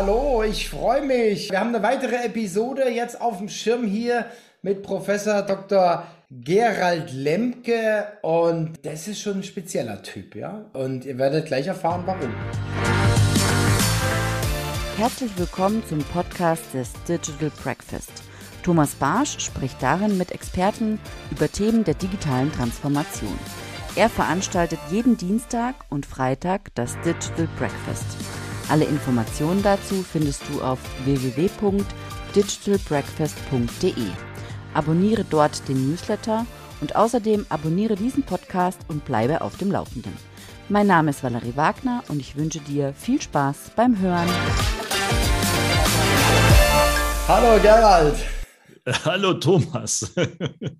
hallo, ich freue mich. Wir haben eine weitere Episode jetzt auf dem Schirm hier mit Professor Dr. Gerald Lemke und das ist schon ein spezieller Typ, ja? Und ihr werdet gleich erfahren, warum. Herzlich willkommen zum Podcast des Digital Breakfast. Thomas Barsch spricht darin mit Experten über Themen der digitalen Transformation. Er veranstaltet jeden Dienstag und Freitag das Digital Breakfast. Alle Informationen dazu findest du auf www.digitalbreakfast.de. Abonniere dort den Newsletter und außerdem abonniere diesen Podcast und bleibe auf dem Laufenden. Mein Name ist Valerie Wagner und ich wünsche dir viel Spaß beim Hören. Hallo Gerald. Hallo Thomas.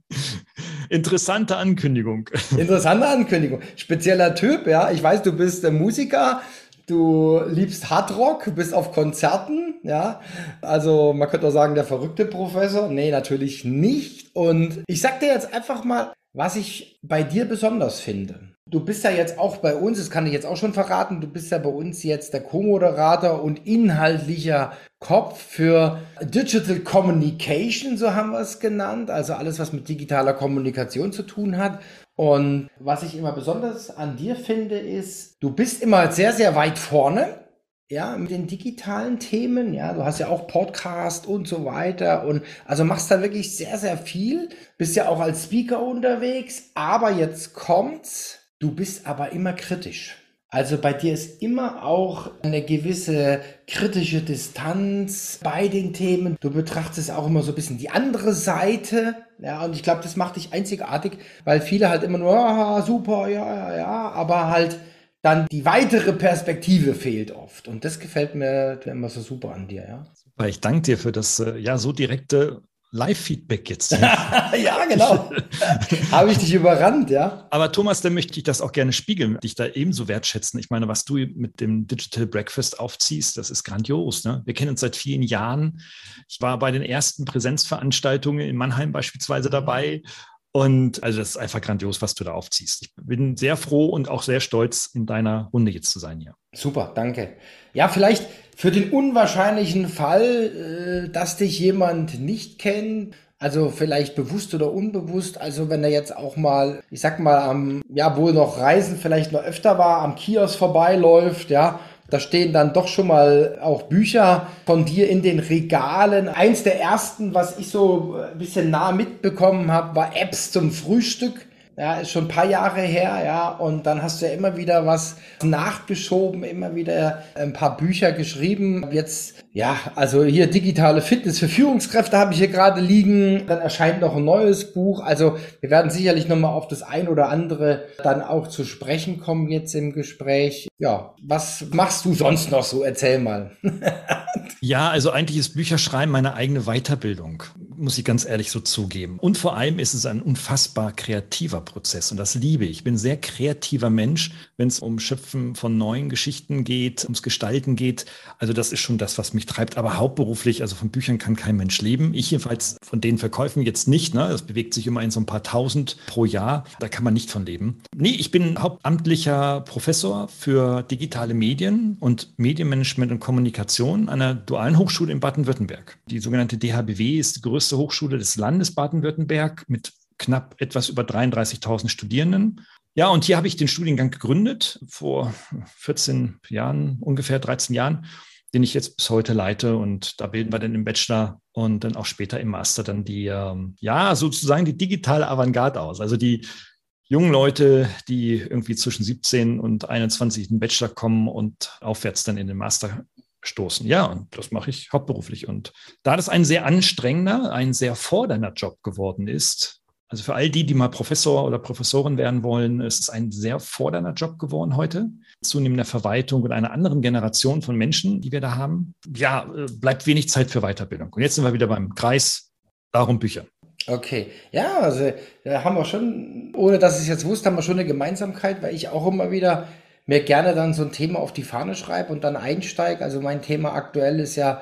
Interessante Ankündigung. Interessante Ankündigung. Spezieller Typ, ja. Ich weiß, du bist der Musiker, du liebst Hardrock, bist auf Konzerten, ja. Also man könnte auch sagen, der verrückte Professor. Nee, natürlich nicht. Und ich sag dir jetzt einfach mal, was ich bei dir besonders finde. Du bist ja jetzt auch bei uns, das kann ich jetzt auch schon verraten, du bist ja bei uns jetzt der Co-Moderator und inhaltlicher Kopf für Digital Communication, so haben wir es genannt, also alles, was mit digitaler Kommunikation zu tun hat. Und was ich immer besonders an dir finde, ist, du bist immer sehr, sehr weit vorne ja, mit den digitalen Themen, ja, du hast ja auch Podcast und so weiter und also machst da wirklich sehr, sehr viel, bist ja auch als Speaker unterwegs, aber jetzt kommt's, du bist aber immer kritisch. Also bei dir ist immer auch eine gewisse kritische Distanz bei den Themen. Du betrachtest auch immer so ein bisschen die andere Seite. Ja, und ich glaube, das macht dich einzigartig, weil viele halt immer nur, ah, super, ja, ja, ja, aber halt dann die weitere Perspektive fehlt oft. Und das gefällt mir immer so super an dir, ja. Super, ich danke dir für das äh, ja so direkte Live-Feedback jetzt. ja, genau. Habe ich dich überrannt, ja. Aber Thomas, dann möchte ich das auch gerne spiegeln, dich da ebenso wertschätzen. Ich meine, was du mit dem Digital Breakfast aufziehst, das ist grandios. Ne? Wir kennen uns seit vielen Jahren. Ich war bei den ersten Präsenzveranstaltungen in Mannheim beispielsweise dabei und also das ist einfach grandios, was du da aufziehst. Ich bin sehr froh und auch sehr stolz, in deiner Runde jetzt zu sein hier. Super, danke. Ja, vielleicht für den unwahrscheinlichen Fall, äh, dass dich jemand nicht kennt, also vielleicht bewusst oder unbewusst, also wenn er jetzt auch mal, ich sag mal, am, ja, wohl noch Reisen vielleicht noch öfter war, am Kiosk vorbeiläuft, ja, da stehen dann doch schon mal auch Bücher von dir in den Regalen. Eins der ersten, was ich so ein bisschen nah mitbekommen habe, war Apps zum Frühstück. Ja, ist schon ein paar Jahre her, ja. Und dann hast du ja immer wieder was nachgeschoben, immer wieder ein paar Bücher geschrieben. Jetzt, ja, also hier digitale Fitness für Führungskräfte habe ich hier gerade liegen. Dann erscheint noch ein neues Buch. Also wir werden sicherlich nochmal auf das ein oder andere dann auch zu sprechen kommen jetzt im Gespräch. Ja, was machst du sonst noch so? Erzähl mal. ja, also eigentlich ist Bücherschreiben meine eigene Weiterbildung, muss ich ganz ehrlich so zugeben. Und vor allem ist es ein unfassbar kreativer Prozess und das liebe ich. Ich bin ein sehr kreativer Mensch, wenn es um Schöpfen von neuen Geschichten geht, ums Gestalten geht. Also das ist schon das, was mich treibt. Aber hauptberuflich, also von Büchern kann kein Mensch leben. Ich jedenfalls von den Verkäufen jetzt nicht. Ne? Das bewegt sich immer in so ein paar Tausend pro Jahr. Da kann man nicht von leben. Nee, ich bin hauptamtlicher Professor für digitale Medien und Medienmanagement und Kommunikation an einer dualen Hochschule in Baden-Württemberg. Die sogenannte DHBW ist die größte Hochschule des Landes Baden-Württemberg mit knapp etwas über 33.000 Studierenden. Ja, und hier habe ich den Studiengang gegründet vor 14 Jahren, ungefähr 13 Jahren, den ich jetzt bis heute leite. Und da bilden wir dann im Bachelor und dann auch später im Master dann die, ähm, ja, sozusagen die digitale Avantgarde aus. Also die jungen Leute, die irgendwie zwischen 17 und 21 in den Bachelor kommen und aufwärts dann in den Master stoßen. Ja, und das mache ich hauptberuflich. Und da das ein sehr anstrengender, ein sehr fordernder Job geworden ist, also für all die, die mal Professor oder Professorin werden wollen, ist es ein sehr fordernder Job geworden heute. Zunehmender Verwaltung und einer anderen Generation von Menschen, die wir da haben. Ja, äh, bleibt wenig Zeit für Weiterbildung. Und jetzt sind wir wieder beim Kreis, darum Bücher. Okay, ja, also da haben wir schon, ohne dass ich es jetzt wusste, haben wir schon eine Gemeinsamkeit, weil ich auch immer wieder mir gerne dann so ein Thema auf die Fahne schreibe und dann einsteige. Also mein Thema aktuell ist ja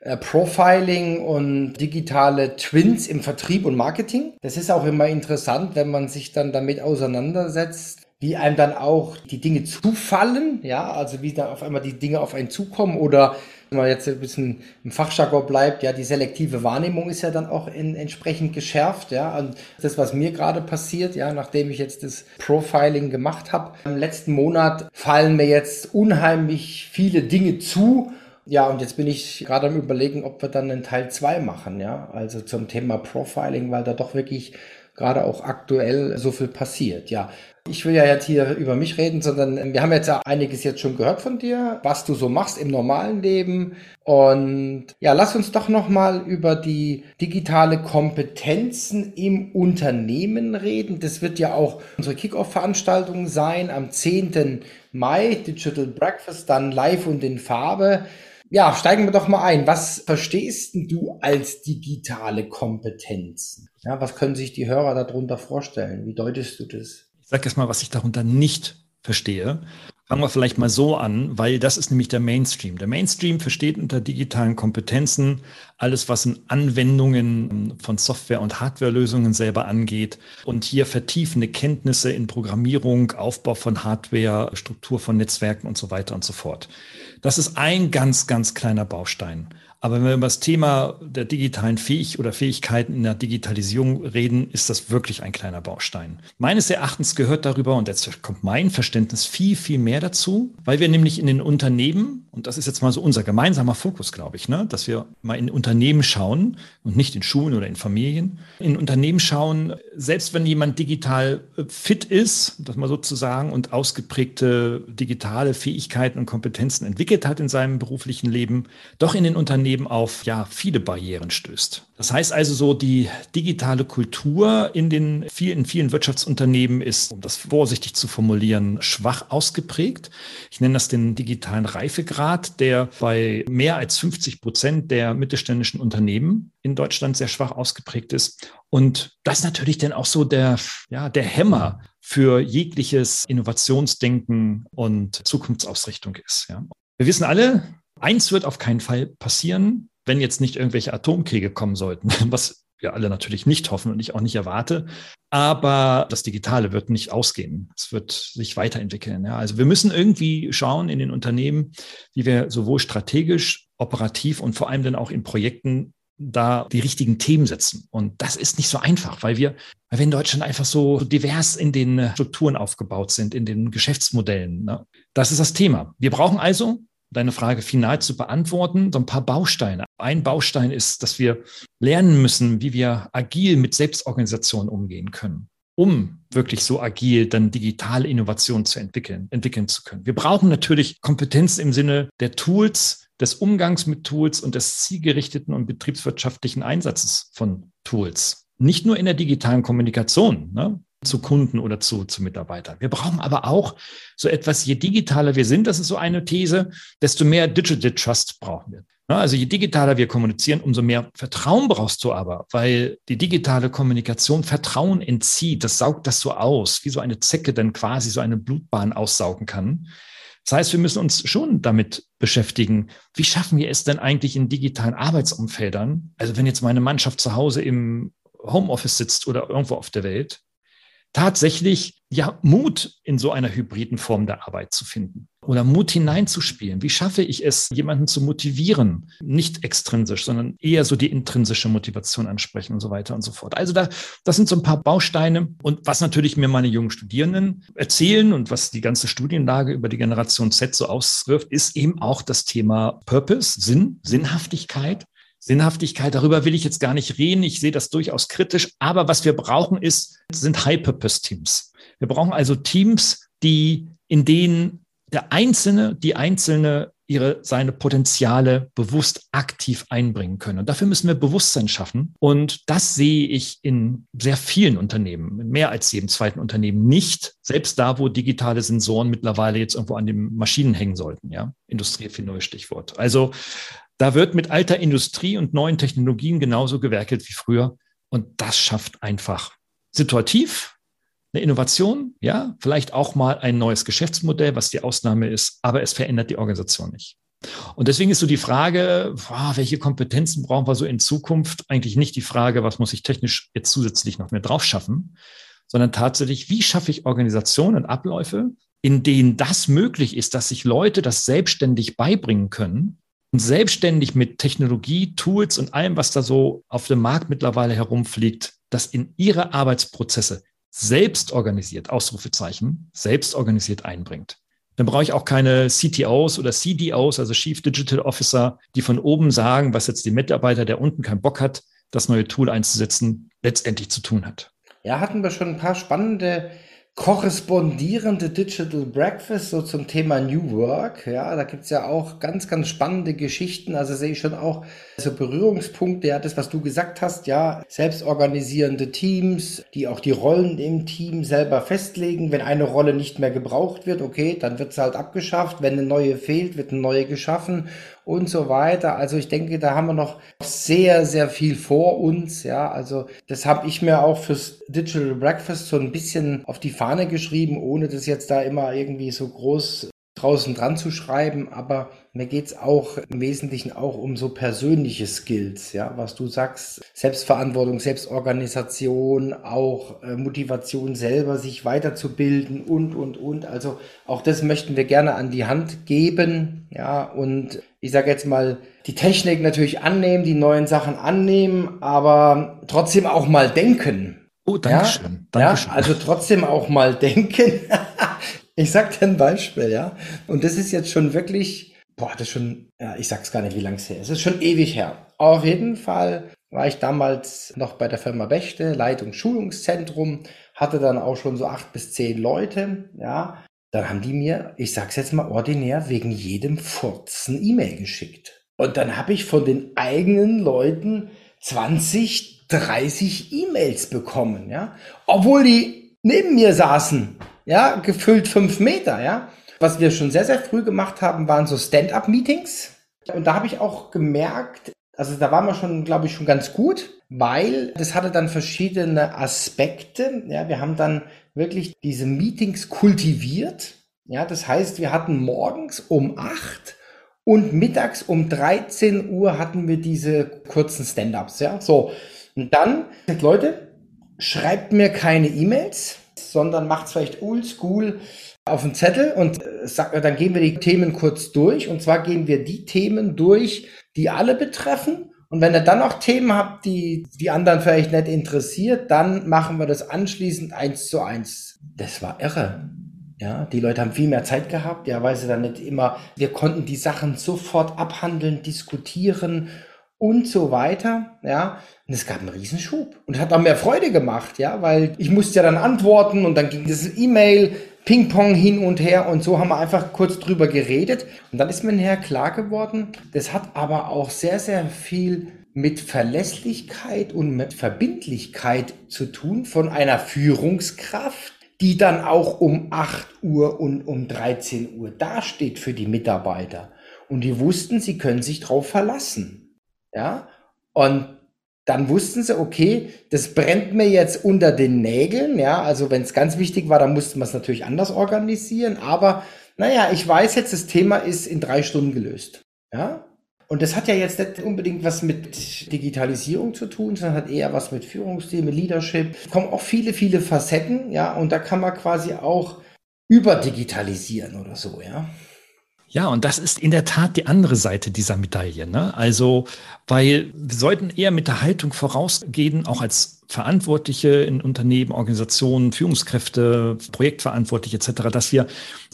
äh, Profiling und digitale Twins im Vertrieb und Marketing. Das ist auch immer interessant, wenn man sich dann damit auseinandersetzt, wie einem dann auch die Dinge zufallen, ja, also wie da auf einmal die Dinge auf einen zukommen oder wenn man jetzt ein bisschen im Fachjargon bleibt, ja, die selektive Wahrnehmung ist ja dann auch in, entsprechend geschärft, ja. Und das, was mir gerade passiert, ja, nachdem ich jetzt das Profiling gemacht habe, im letzten Monat fallen mir jetzt unheimlich viele Dinge zu, ja, und jetzt bin ich gerade am überlegen, ob wir dann einen Teil 2 machen, ja, also zum Thema Profiling, weil da doch wirklich gerade auch aktuell so viel passiert, ja. Ich will ja jetzt hier über mich reden, sondern wir haben jetzt ja einiges jetzt schon gehört von dir, was du so machst im normalen Leben. Und ja, lass uns doch nochmal über die digitale Kompetenzen im Unternehmen reden. Das wird ja auch unsere Kickoff-Veranstaltung sein am 10. Mai, Digital Breakfast, dann live und in Farbe. Ja, steigen wir doch mal ein. Was verstehst du als digitale Kompetenzen? Ja, was können sich die Hörer darunter vorstellen? Wie deutest du das? Ich sage jetzt mal, was ich darunter nicht verstehe. Fangen wir vielleicht mal so an, weil das ist nämlich der Mainstream. Der Mainstream versteht unter digitalen Kompetenzen alles, was in Anwendungen von Software- und Hardwarelösungen selber angeht und hier vertiefende Kenntnisse in Programmierung, Aufbau von Hardware, Struktur von Netzwerken und so weiter und so fort. Das ist ein ganz, ganz kleiner Baustein. Aber wenn wir über das Thema der digitalen Fähig oder Fähigkeiten in der Digitalisierung reden, ist das wirklich ein kleiner Baustein. Meines Erachtens gehört darüber, und jetzt kommt mein Verständnis viel, viel mehr dazu, weil wir nämlich in den Unternehmen, und das ist jetzt mal so unser gemeinsamer Fokus, glaube ich, ne, dass wir mal in Unternehmen schauen und nicht in Schulen oder in Familien, in Unternehmen schauen, selbst wenn jemand digital äh, fit ist, das mal sozusagen, und ausgeprägte digitale Fähigkeiten und Kompetenzen entwickelt hat in seinem beruflichen Leben, doch in den Unternehmen eben auf ja, viele Barrieren stößt. Das heißt also so, die digitale Kultur in den vielen, vielen Wirtschaftsunternehmen ist, um das vorsichtig zu formulieren, schwach ausgeprägt. Ich nenne das den digitalen Reifegrad, der bei mehr als 50 Prozent der mittelständischen Unternehmen in Deutschland sehr schwach ausgeprägt ist. Und das natürlich dann auch so der, ja, der Hämmer für jegliches Innovationsdenken und Zukunftsausrichtung ist. Ja. Wir wissen alle, Eins wird auf keinen Fall passieren, wenn jetzt nicht irgendwelche Atomkriege kommen sollten, was wir alle natürlich nicht hoffen und ich auch nicht erwarte. Aber das Digitale wird nicht ausgehen. Es wird sich weiterentwickeln. Ja. Also wir müssen irgendwie schauen in den Unternehmen, wie wir sowohl strategisch, operativ und vor allem dann auch in Projekten da die richtigen Themen setzen. Und das ist nicht so einfach, weil wir, weil wir in Deutschland einfach so divers in den Strukturen aufgebaut sind, in den Geschäftsmodellen. Ne? Das ist das Thema. Wir brauchen also deine Frage final zu beantworten, so ein paar Bausteine. Ein Baustein ist, dass wir lernen müssen, wie wir agil mit Selbstorganisation umgehen können, um wirklich so agil dann digitale Innovation zu entwickeln, entwickeln zu können. Wir brauchen natürlich Kompetenz im Sinne der Tools, des Umgangs mit Tools und des zielgerichteten und betriebswirtschaftlichen Einsatzes von Tools. Nicht nur in der digitalen Kommunikation. Ne? Zu Kunden oder zu, zu Mitarbeitern. Wir brauchen aber auch so etwas, je digitaler wir sind, das ist so eine These, desto mehr Digital Trust brauchen wir. Also je digitaler wir kommunizieren, umso mehr Vertrauen brauchst du aber, weil die digitale Kommunikation Vertrauen entzieht. Das saugt das so aus, wie so eine Zecke dann quasi so eine Blutbahn aussaugen kann. Das heißt, wir müssen uns schon damit beschäftigen, wie schaffen wir es denn eigentlich in digitalen Arbeitsumfeldern? Also wenn jetzt meine Mannschaft zu Hause im Homeoffice sitzt oder irgendwo auf der Welt, tatsächlich ja Mut in so einer hybriden Form der Arbeit zu finden oder Mut hineinzuspielen. Wie schaffe ich es, jemanden zu motivieren? Nicht extrinsisch, sondern eher so die intrinsische Motivation ansprechen und so weiter und so fort. Also da, das sind so ein paar Bausteine. Und was natürlich mir meine jungen Studierenden erzählen und was die ganze Studienlage über die Generation Z so auswirft, ist eben auch das Thema Purpose, Sinn, Sinnhaftigkeit. Sinnhaftigkeit, darüber will ich jetzt gar nicht reden. Ich sehe das durchaus kritisch. Aber was wir brauchen ist, sind High-Purpose-Teams. Wir brauchen also Teams, die, in denen der Einzelne, die Einzelne ihre, seine Potenziale bewusst aktiv einbringen können. Und dafür müssen wir Bewusstsein schaffen. Und das sehe ich in sehr vielen Unternehmen, in mehr als jedem zweiten Unternehmen nicht. Selbst da, wo digitale Sensoren mittlerweile jetzt irgendwo an den Maschinen hängen sollten, ja. Industrie 4.0 Stichwort. Also da wird mit alter Industrie und neuen Technologien genauso gewerkelt wie früher. Und das schafft einfach situativ eine Innovation, ja, vielleicht auch mal ein neues Geschäftsmodell, was die Ausnahme ist, aber es verändert die Organisation nicht. Und deswegen ist so die Frage, welche Kompetenzen brauchen wir so in Zukunft? Eigentlich nicht die Frage, was muss ich technisch jetzt zusätzlich noch mehr drauf schaffen, sondern tatsächlich, wie schaffe ich Organisationen und Abläufe, in denen das möglich ist, dass sich Leute das selbstständig beibringen können und selbstständig mit Technologie, Tools und allem, was da so auf dem Markt mittlerweile herumfliegt, das in ihre Arbeitsprozesse selbst organisiert, Ausrufezeichen, selbst organisiert einbringt. Dann brauche ich auch keine CTOs oder CDOs, also Chief Digital Officer, die von oben sagen, was jetzt die Mitarbeiter, der unten keinen Bock hat, das neue Tool einzusetzen, letztendlich zu tun hat. Ja, hatten wir schon ein paar spannende korrespondierende Digital Breakfast so zum Thema New Work. Ja, da gibt's ja auch ganz, ganz spannende Geschichten. Also sehe ich schon auch so Berührungspunkte. Ja, das, was du gesagt hast, ja, selbstorganisierende Teams, die auch die Rollen im Team selber festlegen. Wenn eine Rolle nicht mehr gebraucht wird, okay, dann wird sie halt abgeschafft. Wenn eine neue fehlt, wird eine neue geschaffen und so weiter. Also ich denke, da haben wir noch sehr, sehr viel vor uns. Ja, also das habe ich mir auch fürs Digital Breakfast so ein bisschen auf die Fahne geschrieben, ohne das jetzt da immer irgendwie so groß draußen dran zu schreiben, aber mir geht's auch im Wesentlichen auch um so persönliche Skills, ja, was du sagst, Selbstverantwortung, Selbstorganisation, auch äh, Motivation selber, sich weiterzubilden und, und, und. Also auch das möchten wir gerne an die Hand geben, ja, und ich sage jetzt mal, die Technik natürlich annehmen, die neuen Sachen annehmen, aber trotzdem auch mal denken. Oh, danke schön. Ja, ja, also trotzdem auch mal denken. Ich sag dir ein Beispiel, ja. Und das ist jetzt schon wirklich, boah, das ist schon, ja, ich sag's gar nicht, wie lang es her ist. Es ist schon ewig her. Auf jeden Fall war ich damals noch bei der Firma Bechte, Leitung Schulungszentrum, hatte dann auch schon so acht bis zehn Leute, ja. Dann haben die mir, ich sag's jetzt mal ordinär, wegen jedem Furzen E-Mail geschickt. Und dann habe ich von den eigenen Leuten 20, 30 E-Mails bekommen, ja. Obwohl die neben mir saßen ja, gefüllt fünf Meter, ja. Was wir schon sehr, sehr früh gemacht haben, waren so Stand-up-Meetings. Und da habe ich auch gemerkt, also da waren wir schon, glaube ich, schon ganz gut, weil das hatte dann verschiedene Aspekte. Ja, wir haben dann wirklich diese Meetings kultiviert. Ja, das heißt, wir hatten morgens um acht und mittags um 13 Uhr hatten wir diese kurzen Stand-ups. Ja, so. Und dann, Leute, schreibt mir keine E-Mails sondern macht es vielleicht oldschool auf den Zettel und äh, sagt, dann gehen wir die Themen kurz durch. Und zwar gehen wir die Themen durch, die alle betreffen. Und wenn ihr dann noch Themen habt, die die anderen vielleicht nicht interessiert, dann machen wir das anschließend eins zu eins. Das war irre. Ja, die Leute haben viel mehr Zeit gehabt, ja, weil sie dann nicht immer, wir konnten die Sachen sofort abhandeln, diskutieren und so weiter, ja. Und es gab einen Riesenschub und hat auch mehr Freude gemacht, ja, weil ich musste ja dann antworten und dann ging das E-Mail Ping-Pong hin und her und so haben wir einfach kurz drüber geredet und dann ist mir nachher klar geworden, das hat aber auch sehr, sehr viel mit Verlässlichkeit und mit Verbindlichkeit zu tun von einer Führungskraft, die dann auch um 8 Uhr und um 13 Uhr dasteht für die Mitarbeiter. Und die wussten, sie können sich darauf verlassen. Ja, und dann wussten sie, okay, das brennt mir jetzt unter den Nägeln. Ja, also wenn es ganz wichtig war, dann mussten wir es natürlich anders organisieren. Aber naja, ich weiß jetzt, das Thema ist in drei Stunden gelöst. Ja, und das hat ja jetzt nicht unbedingt was mit Digitalisierung zu tun, sondern hat eher was mit Führungsthemen, Leadership. Es kommen auch viele, viele Facetten, ja, und da kann man quasi auch überdigitalisieren oder so, ja. Ja, und das ist in der Tat die andere Seite dieser Medaille. Ne? Also, weil wir sollten eher mit der Haltung vorausgehen, auch als Verantwortliche in Unternehmen, Organisationen, Führungskräfte, Projektverantwortliche etc., dass wir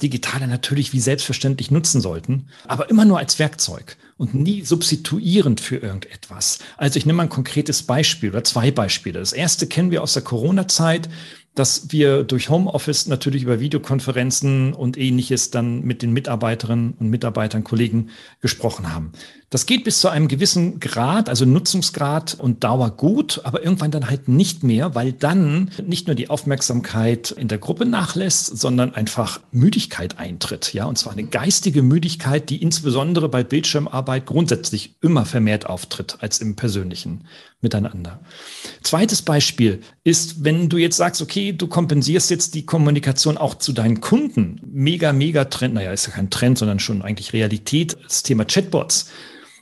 Digitale natürlich wie selbstverständlich nutzen sollten, aber immer nur als Werkzeug und nie substituierend für irgendetwas. Also ich nehme mal ein konkretes Beispiel oder zwei Beispiele. Das erste kennen wir aus der Corona-Zeit dass wir durch Homeoffice natürlich über Videokonferenzen und ähnliches dann mit den Mitarbeiterinnen und Mitarbeitern, Kollegen gesprochen haben. Das geht bis zu einem gewissen Grad, also Nutzungsgrad und Dauer gut, aber irgendwann dann halt nicht mehr, weil dann nicht nur die Aufmerksamkeit in der Gruppe nachlässt, sondern einfach Müdigkeit eintritt. Ja, und zwar eine geistige Müdigkeit, die insbesondere bei Bildschirmarbeit grundsätzlich immer vermehrt auftritt als im persönlichen Miteinander. Zweites Beispiel ist, wenn du jetzt sagst, okay, du kompensierst jetzt die Kommunikation auch zu deinen Kunden. Mega, mega Trend, naja, ist ja kein Trend, sondern schon eigentlich Realität, das Thema Chatbots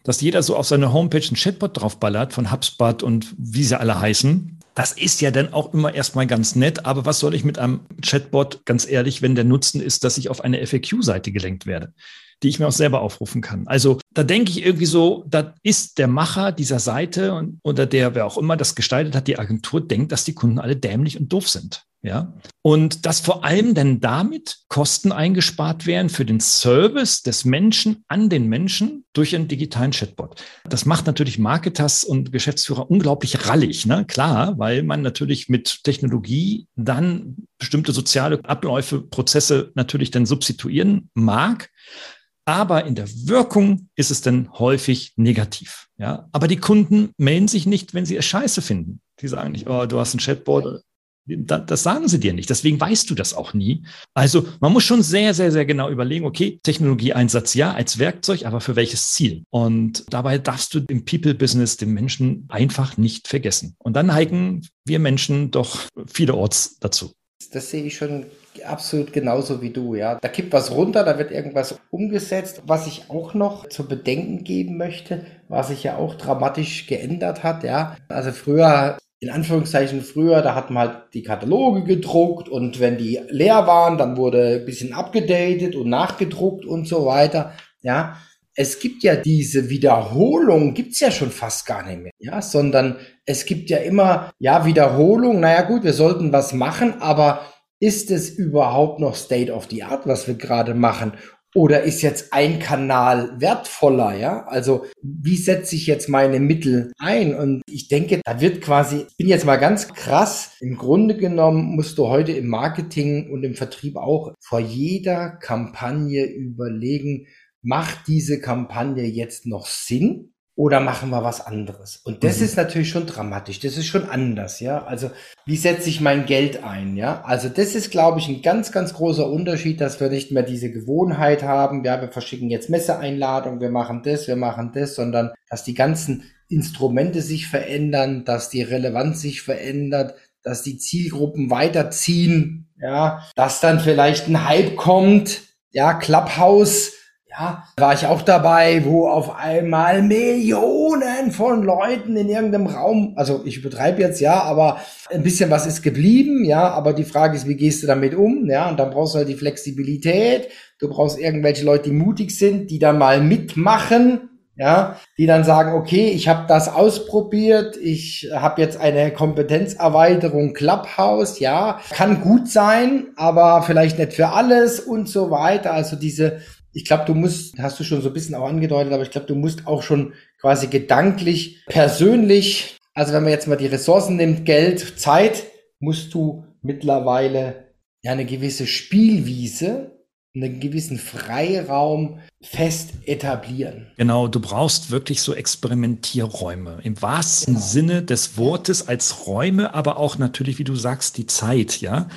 dass jeder so auf seine Homepage ein Chatbot draufballert von HubSpot und wie sie alle heißen, Das ist ja dann auch immer erstmal ganz nett, aber was soll ich mit einem Chatbot, ganz ehrlich, wenn der Nutzen ist, dass ich auf eine FAQ-Seite gelenkt werde? die ich mir auch selber aufrufen kann. Also da denke ich irgendwie so, da ist der Macher dieser Seite und, oder der, wer auch immer das gestaltet hat, die Agentur denkt, dass die Kunden alle dämlich und doof sind. Ja, und dass vor allem denn damit Kosten eingespart werden für den Service des Menschen an den Menschen durch einen digitalen Chatbot. Das macht natürlich Marketers und Geschäftsführer unglaublich rallig, ne? Klar, weil man natürlich mit Technologie dann bestimmte soziale Abläufe, Prozesse natürlich dann substituieren mag. Aber in der Wirkung ist es dann häufig negativ. Ja, aber die Kunden melden sich nicht, wenn sie es scheiße finden. Die sagen nicht, oh, du hast ein Chatbot. Das sagen sie dir nicht. Deswegen weißt du das auch nie. Also man muss schon sehr, sehr, sehr genau überlegen, okay, Technologieeinsatz ja als Werkzeug, aber für welches Ziel? Und dabei darfst du im People-Business den Menschen einfach nicht vergessen. Und dann neigen wir Menschen doch vielerorts dazu. Das sehe ich schon absolut genauso wie du, ja. Da kippt was runter, da wird irgendwas umgesetzt. Was ich auch noch zu bedenken geben möchte, was sich ja auch dramatisch geändert hat, ja. Also früher in Anführungszeichen früher, da hat man halt die Kataloge gedruckt und wenn die leer waren, dann wurde ein bisschen abgedatet und nachgedruckt und so weiter. Ja, es gibt ja diese Wiederholung, gibt's ja schon fast gar nicht mehr, ja, sondern es gibt ja immer, ja, Wiederholung, naja gut, wir sollten was machen, aber ist es überhaupt noch State of the Art, was wir gerade machen? Oder ist jetzt ein Kanal wertvoller, ja? Also, wie setze ich jetzt meine Mittel ein? Und ich denke, da wird quasi, ich bin jetzt mal ganz krass, im Grunde genommen musst du heute im Marketing und im Vertrieb auch vor jeder Kampagne überlegen, macht diese Kampagne jetzt noch Sinn? Oder machen wir was anderes? Und das mhm. ist natürlich schon dramatisch. Das ist schon anders, ja. Also, wie setze ich mein Geld ein, ja? Also, das ist, glaube ich, ein ganz, ganz großer Unterschied, dass wir nicht mehr diese Gewohnheit haben. Ja, wir verschicken jetzt Messeeinladungen, wir machen das, wir machen das, sondern dass die ganzen Instrumente sich verändern, dass die Relevanz sich verändert, dass die Zielgruppen weiterziehen, ja, dass dann vielleicht ein Hype kommt, ja, Clubhouse, ja, war ich auch dabei, wo auf einmal Millionen von Leuten in irgendeinem Raum, also ich übertreibe jetzt, ja, aber ein bisschen was ist geblieben, ja, aber die Frage ist, wie gehst du damit um, ja, und dann brauchst du halt die Flexibilität, du brauchst irgendwelche Leute, die mutig sind, die dann mal mitmachen, ja, die dann sagen, okay, ich habe das ausprobiert, ich habe jetzt eine Kompetenzerweiterung Clubhouse, ja, kann gut sein, aber vielleicht nicht für alles und so weiter. Also diese ich glaube, du musst, hast du schon so ein bisschen auch angedeutet, aber ich glaube, du musst auch schon quasi gedanklich, persönlich, also wenn man jetzt mal die Ressourcen nimmt, Geld, Zeit, musst du mittlerweile ja eine gewisse Spielwiese, einen gewissen Freiraum fest etablieren. Genau, du brauchst wirklich so Experimentierräume im wahrsten genau. Sinne des Wortes als Räume, aber auch natürlich, wie du sagst, die Zeit, ja.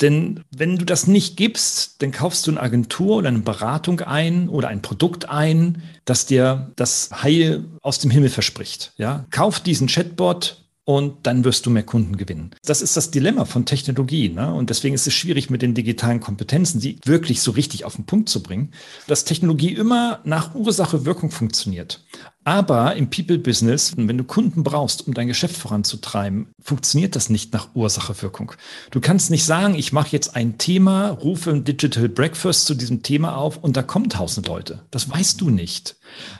Denn wenn du das nicht gibst, dann kaufst du eine Agentur oder eine Beratung ein oder ein Produkt ein, das dir das Heil aus dem Himmel verspricht. Ja? Kauf diesen Chatbot, und dann wirst du mehr Kunden gewinnen. Das ist das Dilemma von Technologie. Ne? Und deswegen ist es schwierig, mit den digitalen Kompetenzen die wirklich so richtig auf den Punkt zu bringen, dass Technologie immer nach Ursache-Wirkung funktioniert. Aber im People-Business, wenn du Kunden brauchst, um dein Geschäft voranzutreiben, funktioniert das nicht nach Ursache-Wirkung. Du kannst nicht sagen, ich mache jetzt ein Thema, rufe ein Digital Breakfast zu diesem Thema auf und da kommen tausend Leute. Das weißt du nicht.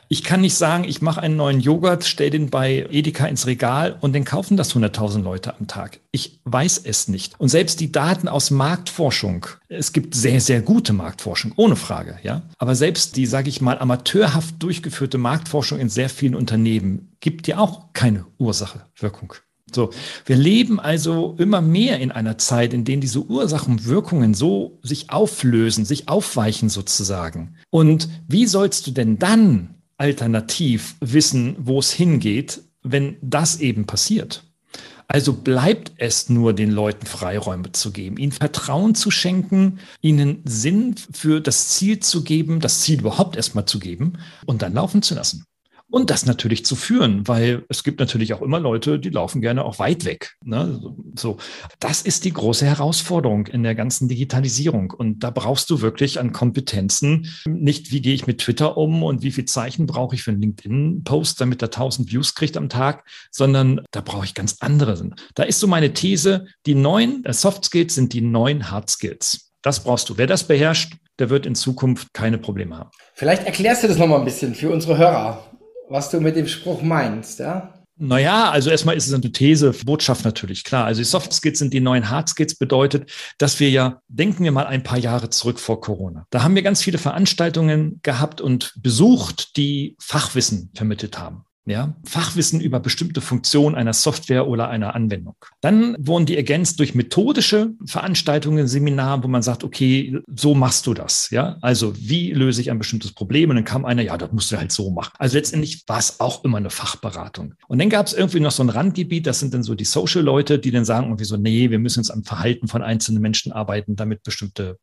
Ich kann nicht sagen, ich mache einen neuen Joghurt, stell den bei Edeka ins Regal und den kaufen das 100.000 Leute am Tag. Ich weiß es nicht. Und selbst die Daten aus Marktforschung, es gibt sehr, sehr gute Marktforschung, ohne Frage, ja. Aber selbst die, sage ich mal, amateurhaft durchgeführte Marktforschung in sehr vielen Unternehmen gibt ja auch keine Ursache-Wirkung. So, wir leben also immer mehr in einer Zeit, in der diese Ursachen und Wirkungen so sich auflösen, sich aufweichen sozusagen. Und wie sollst du denn dann alternativ wissen, wo es hingeht, wenn das eben passiert? Also bleibt es nur den Leuten Freiräume zu geben, ihnen Vertrauen zu schenken, ihnen Sinn für das Ziel zu geben, das Ziel überhaupt erstmal zu geben und dann laufen zu lassen. Und das natürlich zu führen, weil es gibt natürlich auch immer Leute, die laufen gerne auch weit weg. Ne? So, das ist die große Herausforderung in der ganzen Digitalisierung. Und da brauchst du wirklich an Kompetenzen nicht, wie gehe ich mit Twitter um und wie viel Zeichen brauche ich für einen LinkedIn-Post, damit er 1000 Views kriegt am Tag, sondern da brauche ich ganz andere. Da ist so meine These, die neuen äh, Soft Skills sind die neuen Hard Skills. Das brauchst du. Wer das beherrscht, der wird in Zukunft keine Probleme haben. Vielleicht erklärst du das nochmal ein bisschen für unsere Hörer, was du mit dem Spruch meinst, ja? Naja, also erstmal ist es eine These, Botschaft natürlich, klar. Also die Soft Skills sind die neuen Hard Skills, bedeutet, dass wir ja, denken wir mal ein paar Jahre zurück vor Corona. Da haben wir ganz viele Veranstaltungen gehabt und besucht, die Fachwissen vermittelt haben ja, Fachwissen über bestimmte Funktionen einer Software oder einer Anwendung. Dann wurden die ergänzt durch methodische Veranstaltungen, Seminare, wo man sagt, okay, so machst du das, ja. Also wie löse ich ein bestimmtes Problem? Und dann kam einer, ja, das musst du halt so machen. Also letztendlich war es auch immer eine Fachberatung. Und dann gab es irgendwie noch so ein Randgebiet, das sind dann so die Social-Leute, die dann sagen irgendwie so, nee, wir müssen uns am Verhalten von einzelnen Menschen arbeiten, damit bestimmte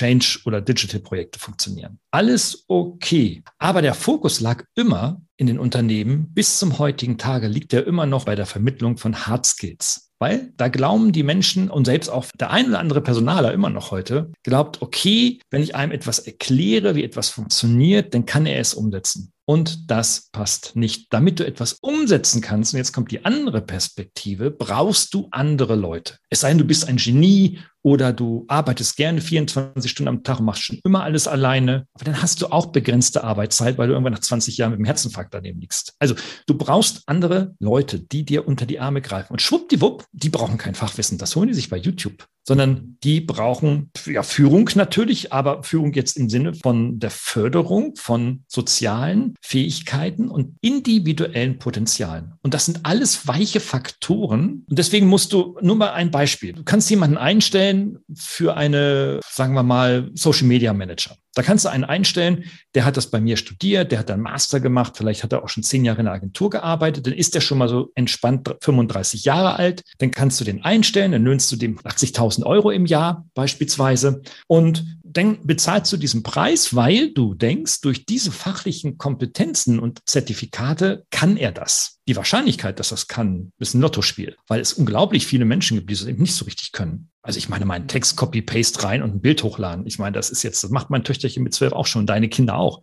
Change- oder Digital-Projekte funktionieren. Alles okay. Aber der Fokus lag immer in den Unternehmen. Bis zum heutigen Tage liegt er immer noch bei der Vermittlung von Hard Skills. Weil da glauben die Menschen und selbst auch der ein oder andere Personaler immer noch heute, glaubt, okay, wenn ich einem etwas erkläre, wie etwas funktioniert, dann kann er es umsetzen. Und das passt nicht. Damit du etwas umsetzen kannst, und jetzt kommt die andere Perspektive, brauchst du andere Leute. Es sei denn, du bist ein Genie oder du arbeitest gerne 24 Stunden am Tag und machst schon immer alles alleine. Aber dann hast du auch begrenzte Arbeitszeit, weil du irgendwann nach 20 Jahren mit dem Herzinfarkt daneben liegst. Also du brauchst andere Leute, die dir unter die Arme greifen. Und schwuppdiwupp, die brauchen kein Fachwissen. Das holen die sich bei YouTube sondern die brauchen ja, Führung natürlich, aber Führung jetzt im Sinne von der Förderung von sozialen Fähigkeiten und individuellen Potenzialen. Und das sind alles weiche Faktoren. Und deswegen musst du nur mal ein Beispiel. Du kannst jemanden einstellen für eine, sagen wir mal, Social Media Manager. Da kannst du einen einstellen, der hat das bei mir studiert, der hat dann Master gemacht, vielleicht hat er auch schon zehn Jahre in der Agentur gearbeitet, dann ist der schon mal so entspannt 35 Jahre alt, dann kannst du den einstellen, dann löhnst du dem 80.000 Euro im Jahr beispielsweise und dann bezahlst du diesen Preis, weil du denkst, durch diese fachlichen Kompetenzen und Zertifikate kann er das. Die Wahrscheinlichkeit, dass das kann, ist ein Lottospiel, weil es unglaublich viele Menschen gibt, die es eben nicht so richtig können. Also ich meine, meinen Text Copy-Paste rein und ein Bild hochladen. Ich meine, das ist jetzt, das macht mein Töchterchen mit zwölf auch schon, deine Kinder auch.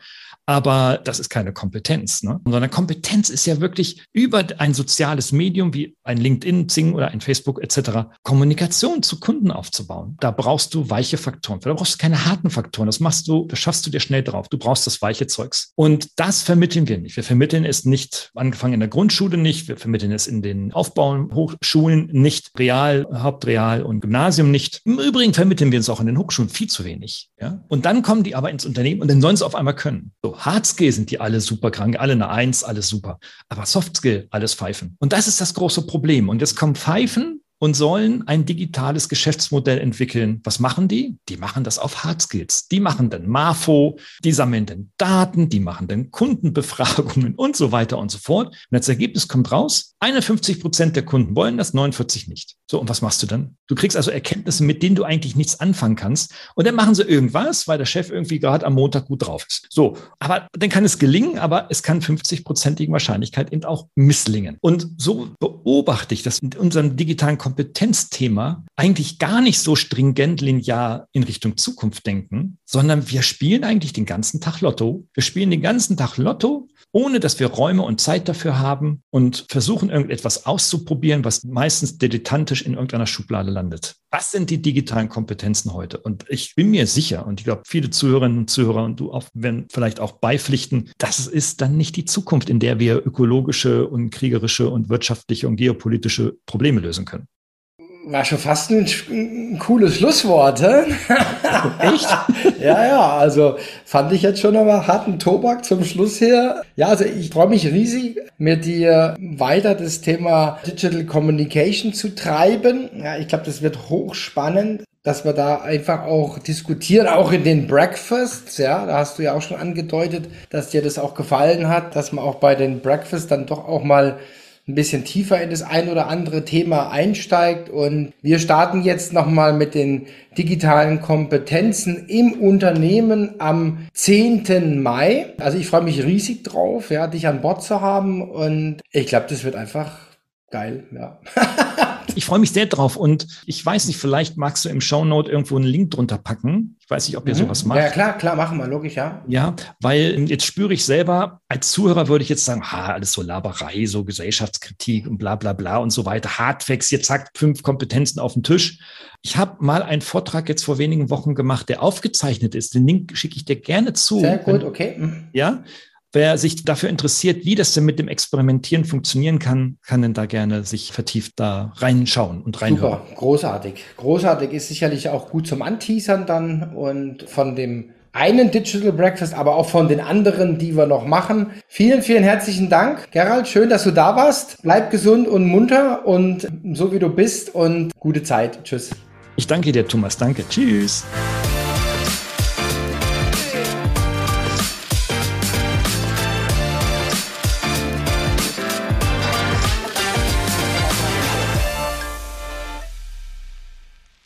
Aber das ist keine Kompetenz, ne? sondern Kompetenz ist ja wirklich über ein soziales Medium wie ein LinkedIn, Zing oder ein Facebook etc. Kommunikation zu Kunden aufzubauen. Da brauchst du weiche Faktoren. Da brauchst du keine harten Faktoren. Das machst du, das schaffst du dir schnell drauf. Du brauchst das weiche Zeugs. Und das vermitteln wir nicht. Wir vermitteln es nicht, angefangen in der Grundschule nicht. Wir vermitteln es in den Aufbauhochschulen nicht, Real, Hauptreal und Gymnasium nicht. Im Übrigen vermitteln wir es auch in den Hochschulen viel zu wenig. Ja? Und dann kommen die aber ins Unternehmen und dann sollen sie auf einmal können. So, Hard Skill sind die alle super krank, alle eine Eins, alles super. Aber Soft Skill, alles Pfeifen. Und das ist das große Problem. Und jetzt kommen Pfeifen und sollen ein digitales Geschäftsmodell entwickeln. Was machen die? Die machen das auf Hard Skills. Die machen dann Marfo, die sammeln dann Daten, die machen dann Kundenbefragungen und so weiter und so fort. Und als Ergebnis kommt raus, 51 Prozent der Kunden wollen das, 49 nicht. So, und was machst du dann? Du kriegst also Erkenntnisse, mit denen du eigentlich nichts anfangen kannst. Und dann machen sie irgendwas, weil der Chef irgendwie gerade am Montag gut drauf ist. So, aber dann kann es gelingen, aber es kann 50-prozentigen Wahrscheinlichkeit eben auch misslingen. Und so beobachte ich, dass in unserem digitalen Kompetenzthema eigentlich gar nicht so stringent linear in Richtung Zukunft denken, sondern wir spielen eigentlich den ganzen Tag Lotto. Wir spielen den ganzen Tag Lotto, ohne dass wir Räume und Zeit dafür haben und versuchen irgendetwas auszuprobieren, was meistens dilettantisch in irgendeiner Schublade landet. Was sind die digitalen Kompetenzen heute? Und ich bin mir sicher, und ich glaube, viele Zuhörerinnen und Zuhörer und du auch, werden vielleicht auch beipflichten, das ist dann nicht die Zukunft, in der wir ökologische und kriegerische und wirtschaftliche und geopolitische Probleme lösen können. War schon fast ein, ein cooles Schlusswort, hä? Echt? ja, ja, also fand ich jetzt schon aber harten Tobak zum Schluss her. Ja, also ich freue mich riesig, mit dir weiter das Thema Digital Communication zu treiben. Ja, ich glaube, das wird hochspannend dass wir da einfach auch diskutieren, auch in den Breakfasts, ja, da hast du ja auch schon angedeutet, dass dir das auch gefallen hat, dass man auch bei den Breakfasts dann doch auch mal ein bisschen tiefer in das ein oder andere Thema einsteigt. Und wir starten jetzt nochmal mit den digitalen Kompetenzen im Unternehmen am 10. Mai. Also ich freue mich riesig drauf, ja, dich an Bord zu haben. Und ich glaube, das wird einfach geil, ja. ich freue mich sehr drauf und ich weiß nicht, vielleicht magst du im Shownote irgendwo einen Link drunter packen. Ich weiß nicht, ob ihr mhm. sowas macht. Ja, klar, klar, machen wir, logisch, ja. Ja, weil jetzt spüre ich selber, als Zuhörer würde ich jetzt sagen, ha, alles so Laberei, so Gesellschaftskritik und bla bla bla und so weiter. Hardfacts, jetzt zack, fünf Kompetenzen auf den Tisch. Ich habe mal einen Vortrag jetzt vor wenigen Wochen gemacht, der aufgezeichnet ist. Den Link schicke ich dir gerne zu. Sehr gut, okay. Mhm. Ja, Wer sich dafür interessiert, wie das denn mit dem Experimentieren funktionieren kann, kann denn da gerne sich vertieft da reinschauen und reinhören. Super, großartig. Großartig ist sicherlich auch gut zum Anteasern dann und von dem einen Digital Breakfast, aber auch von den anderen, die wir noch machen. Vielen, vielen herzlichen Dank, Gerald. Schön, dass du da warst. Bleib gesund und munter und so wie du bist und gute Zeit. Tschüss. Ich danke dir, Thomas. Danke. Tschüss.